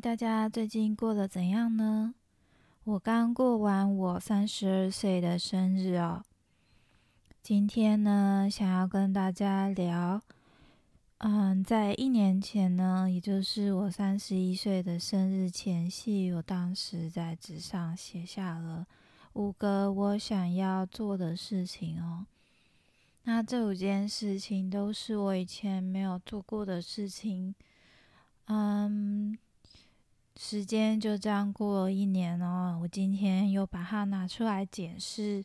大家最近过得怎样呢？我刚过完我三十二岁的生日哦。今天呢，想要跟大家聊，嗯，在一年前呢，也就是我三十一岁的生日前夕，我当时在纸上写下了五个我想要做的事情哦。那这五件事情都是我以前没有做过的事情，嗯。时间就这样过了一年哦，我今天又把它拿出来检视，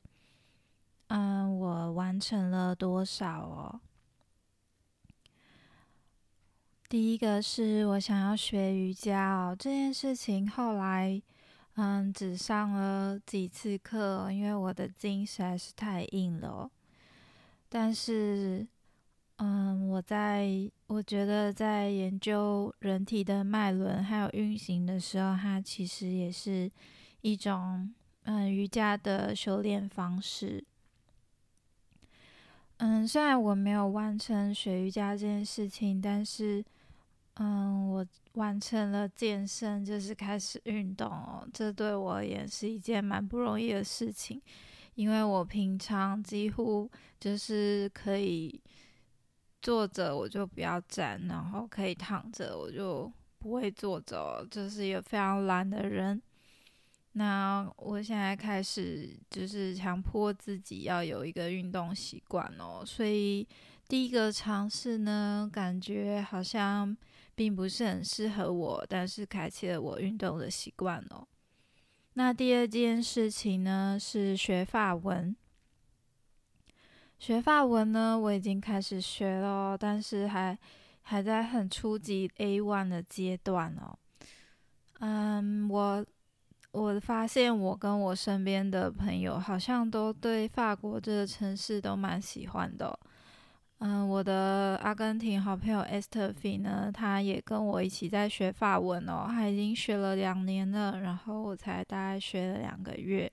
嗯，我完成了多少哦？第一个是我想要学瑜伽哦，这件事情后来，嗯，只上了几次课，因为我的筋实在是太硬了，但是。嗯，我在我觉得在研究人体的脉轮还有运行的时候，它其实也是一种嗯瑜伽的修炼方式。嗯，虽然我没有完成学瑜伽这件事情，但是嗯，我完成了健身，就是开始运动哦。这对我而言是一件蛮不容易的事情，因为我平常几乎就是可以。坐着我就不要站，然后可以躺着我就不会坐着，就是一个非常懒的人。那我现在开始就是强迫自己要有一个运动习惯哦，所以第一个尝试呢，感觉好像并不是很适合我，但是开启了我运动的习惯哦。那第二件事情呢，是学法文。学法文呢，我已经开始学了，但是还还在很初级 A one 的阶段哦。嗯，我我发现我跟我身边的朋友好像都对法国这个城市都蛮喜欢的。嗯，我的阿根廷好朋友 Esther Fee 呢，他也跟我一起在学法文哦，他已经学了两年了，然后我才大概学了两个月。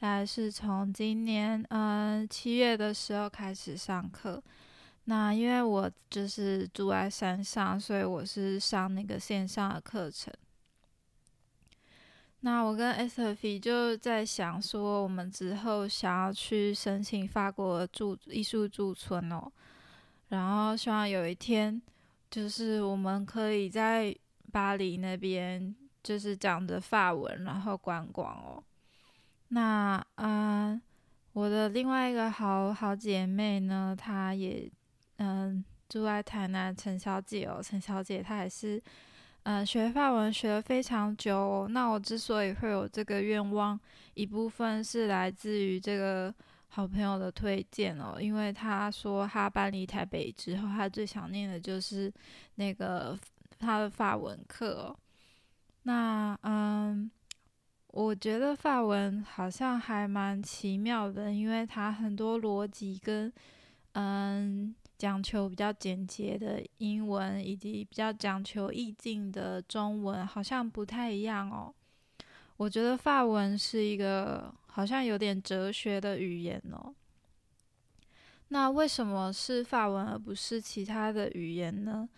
大概是从今年嗯七月的时候开始上课，那因为我就是住在山上，所以我是上那个线上的课程。那我跟 S F 就在想说，我们之后想要去申请法国驻艺术驻村哦，然后希望有一天就是我们可以在巴黎那边就是讲着法文，然后观光哦。那啊，我的另外一个好好姐妹呢，她也嗯住在台南，陈小姐哦，陈小姐她也是嗯学法文学了非常久。那我之所以会有这个愿望，一部分是来自于这个好朋友的推荐哦，因为她说她搬离台北之后，她最想念的就是那个她的法文课哦。那嗯。我觉得法文好像还蛮奇妙的，因为它很多逻辑跟嗯讲求比较简洁的英文，以及比较讲求意境的中文好像不太一样哦。我觉得法文是一个好像有点哲学的语言哦。那为什么是法文而不是其他的语言呢？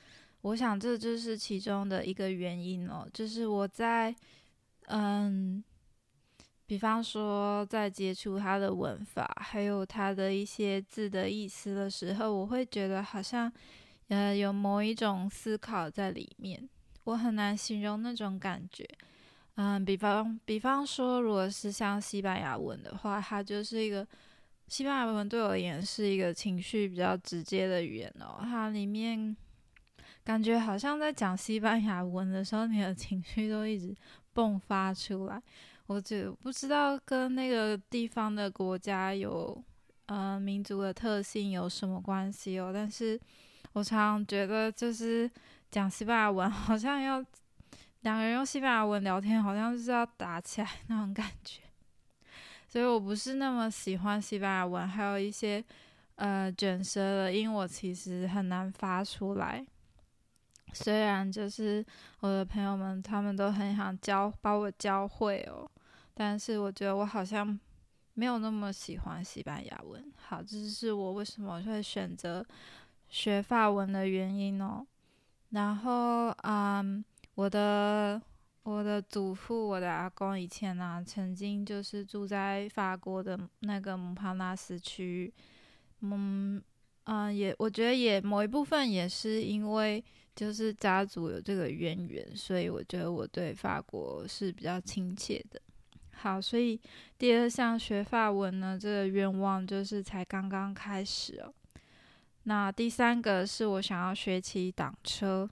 我想这就是其中的一个原因哦，就是我在。嗯，比方说，在接触它的文法，还有它的一些字的意思的时候，我会觉得好像，呃，有某一种思考在里面。我很难形容那种感觉。嗯，比方，比方说，如果是像西班牙文的话，它就是一个西班牙文对我而言是一个情绪比较直接的语言哦。它里面感觉好像在讲西班牙文的时候，你的情绪都一直。迸发出来，我就不知道跟那个地方的国家有呃民族的特性有什么关系哦。但是我常常觉得，就是讲西班牙文，好像要两个人用西班牙文聊天，好像就是要打起来那种感觉。所以我不是那么喜欢西班牙文，还有一些呃卷舌的音，我其实很难发出来。虽然就是我的朋友们，他们都很想教把我教会哦，但是我觉得我好像没有那么喜欢西班牙文。好，这就是我为什么会选择学法文的原因哦。然后，嗯，我的我的祖父，我的阿公以前呢，曾经就是住在法国的那个蒙帕纳斯区。嗯嗯，也我觉得也某一部分也是因为就是家族有这个渊源，所以我觉得我对法国是比较亲切的。好，所以第二项学法文呢，这个愿望就是才刚刚开始哦。那第三个是我想要学骑挡车。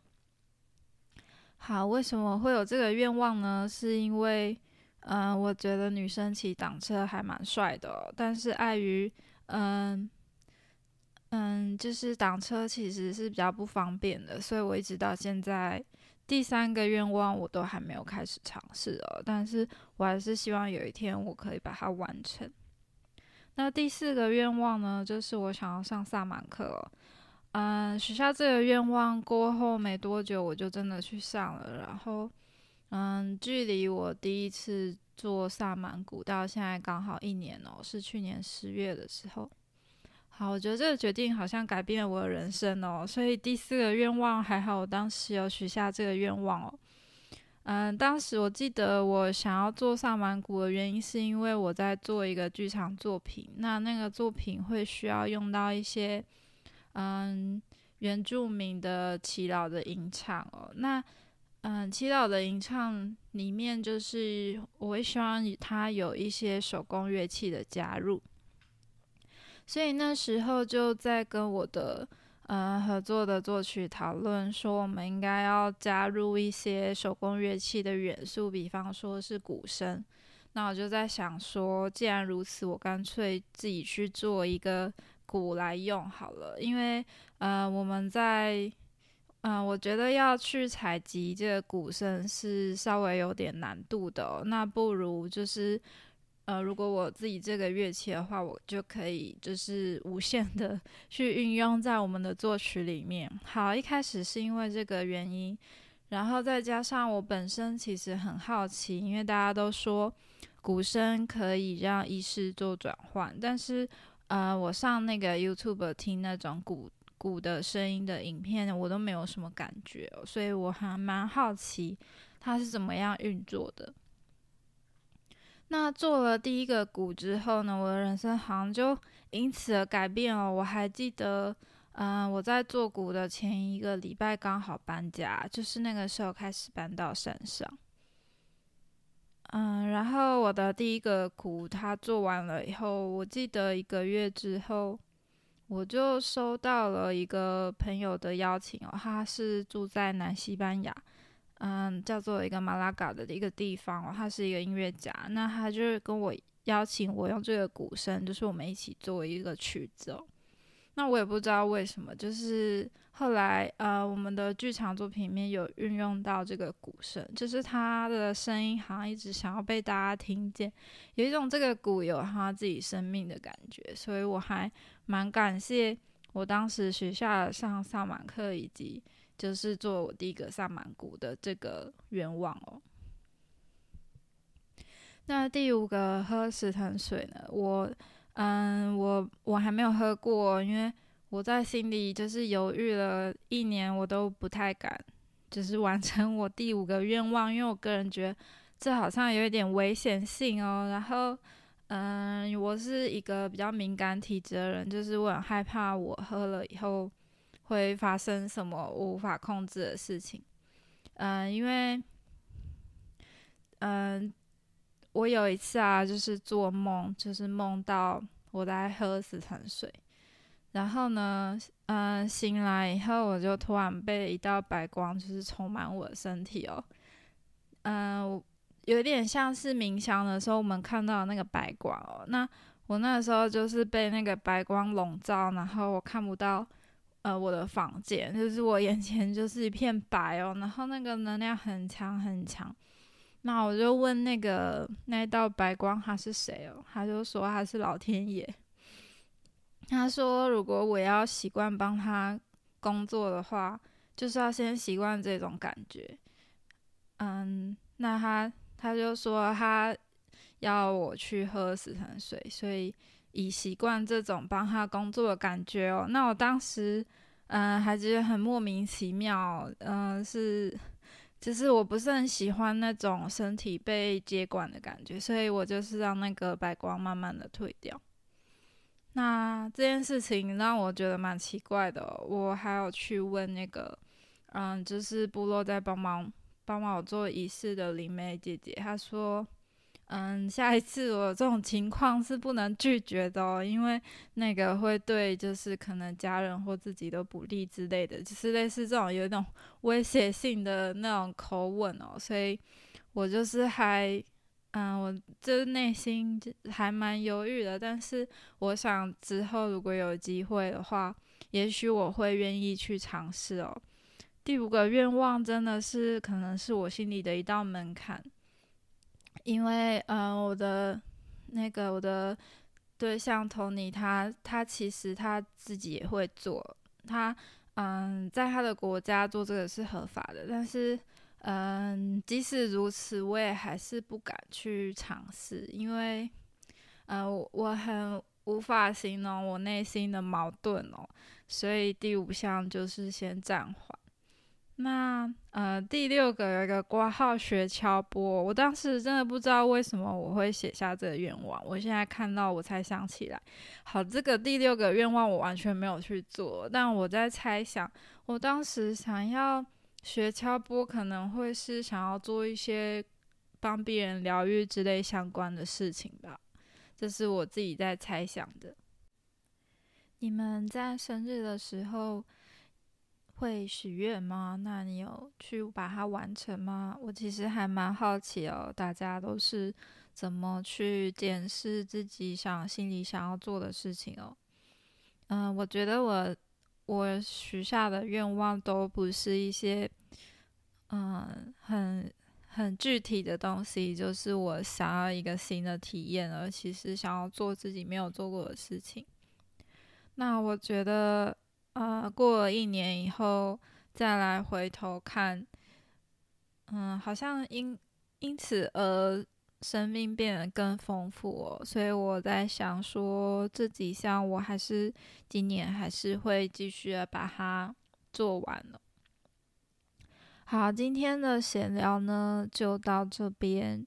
好，为什么会有这个愿望呢？是因为，嗯，我觉得女生骑挡车还蛮帅的，但是碍于，嗯，嗯，就是挡车其实是比较不方便的，所以我一直到现在第三个愿望我都还没有开始尝试哦。但是我还是希望有一天我可以把它完成。那第四个愿望呢，就是我想要上萨满课。嗯，许下这个愿望过后没多久，我就真的去上了。然后，嗯，距离我第一次做萨满鼓到现在刚好一年哦，是去年十月的时候。好，我觉得这个决定好像改变了我的人生哦。所以第四个愿望还好，我当时有许下这个愿望哦。嗯，当时我记得我想要做萨满鼓的原因，是因为我在做一个剧场作品，那那个作品会需要用到一些。嗯，原住民的祈祷的吟唱哦，那嗯，祈祷的吟唱里面就是我会希望它有一些手工乐器的加入，所以那时候就在跟我的呃合作的作曲讨论说，我们应该要加入一些手工乐器的元素，比方说是鼓声。那我就在想说，既然如此，我干脆自己去做一个。鼓来用好了，因为呃，我们在嗯，我觉得要去采集这个鼓声是稍微有点难度的。那不如就是呃，如果我自己这个乐器的话，我就可以就是无限的 去运用在我们的作曲里面。好，一开始是因为这个原因，然后再加上我本身其实很好奇，因为大家都说鼓声可以让意识做转换，但是。呃，我上那个 YouTube 听那种鼓鼓的声音的影片，我都没有什么感觉，所以我还蛮好奇它是怎么样运作的。那做了第一个鼓之后呢，我的人生好像就因此而改变了。我还记得，嗯，我在做鼓的前一个礼拜刚好搬家，就是那个时候开始搬到山上。嗯，然后我的第一个鼓它做完了以后，我记得一个月之后，我就收到了一个朋友的邀请哦，他是住在南西班牙，嗯，叫做一个马拉嘎的一个地方哦，他是一个音乐家，那他就是跟我邀请我用这个鼓声，就是我们一起做一个曲子哦，那我也不知道为什么，就是。后来，呃，我们的剧场作品里面有运用到这个鼓声，就是他的声音好像一直想要被大家听见，有一种这个鼓有他自己生命的感觉，所以我还蛮感谢我当时学校上萨满课，以及就是做我第一个萨满谷的这个愿望哦。那第五个喝石藤水呢？我，嗯，我我还没有喝过，因为。我在心里就是犹豫了一年，我都不太敢，就是完成我第五个愿望，因为我个人觉得这好像有一点危险性哦。然后，嗯，我是一个比较敏感体质的人，就是我很害怕我喝了以后会发生什么无法控制的事情。嗯，因为，嗯，我有一次啊，就是做梦，就是梦到我在喝死藤水。然后呢，嗯，醒来以后，我就突然被一道白光就是充满我的身体哦，嗯，有点像是冥想的时候我们看到那个白光哦。那我那时候就是被那个白光笼罩，然后我看不到呃我的房间，就是我眼前就是一片白哦，然后那个能量很强很强。那我就问那个那道白光他是谁哦，他就说他是老天爷。他说：“如果我要习惯帮他工作的话，就是要先习惯这种感觉。”嗯，那他他就说他要我去喝死藤水，所以已习惯这种帮他工作的感觉哦。那我当时嗯还觉得很莫名其妙，嗯是就是我不是很喜欢那种身体被接管的感觉，所以我就是让那个白光慢慢的退掉。那这件事情让我觉得蛮奇怪的，我还有去问那个，嗯，就是部落在帮忙帮忙我做仪式的灵媒姐姐，她说。嗯，下一次我这种情况是不能拒绝的哦，因为那个会对就是可能家人或自己都不利之类的，就是类似这种有一种威胁性的那种口吻哦，所以我就是还，嗯，我就是内心还蛮犹豫的，但是我想之后如果有机会的话，也许我会愿意去尝试哦。第五个愿望真的是可能是我心里的一道门槛。因为，嗯，我的那个我的对象 Tony，他他其实他自己也会做，他嗯，在他的国家做这个是合法的，但是，嗯，即使如此，我也还是不敢去尝试，因为，嗯，我很无法形容我内心的矛盾哦，所以第五项就是先暂缓。那呃，第六个有一个挂号学敲波，我当时真的不知道为什么我会写下这个愿望，我现在看到我才想起来。好，这个第六个愿望我完全没有去做，但我在猜想，我当时想要学敲波，可能会是想要做一些帮别人疗愈之类相关的事情吧，这是我自己在猜想的。你们在生日的时候？会许愿吗？那你有去把它完成吗？我其实还蛮好奇哦，大家都是怎么去检视自己想心里想要做的事情哦。嗯，我觉得我我许下的愿望都不是一些嗯很很具体的东西，就是我想要一个新的体验，而其实想要做自己没有做过的事情。那我觉得。呃，过了一年以后再来回头看，嗯，好像因因此而生命变得更丰富哦。所以我在想说，这几项我还是今年还是会继续把它做完了。好，今天的闲聊呢就到这边。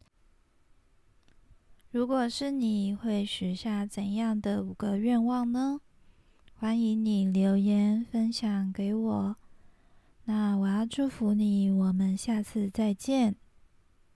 如果是你会许下怎样的五个愿望呢？欢迎你留言分享给我，那我要祝福你，我们下次再见。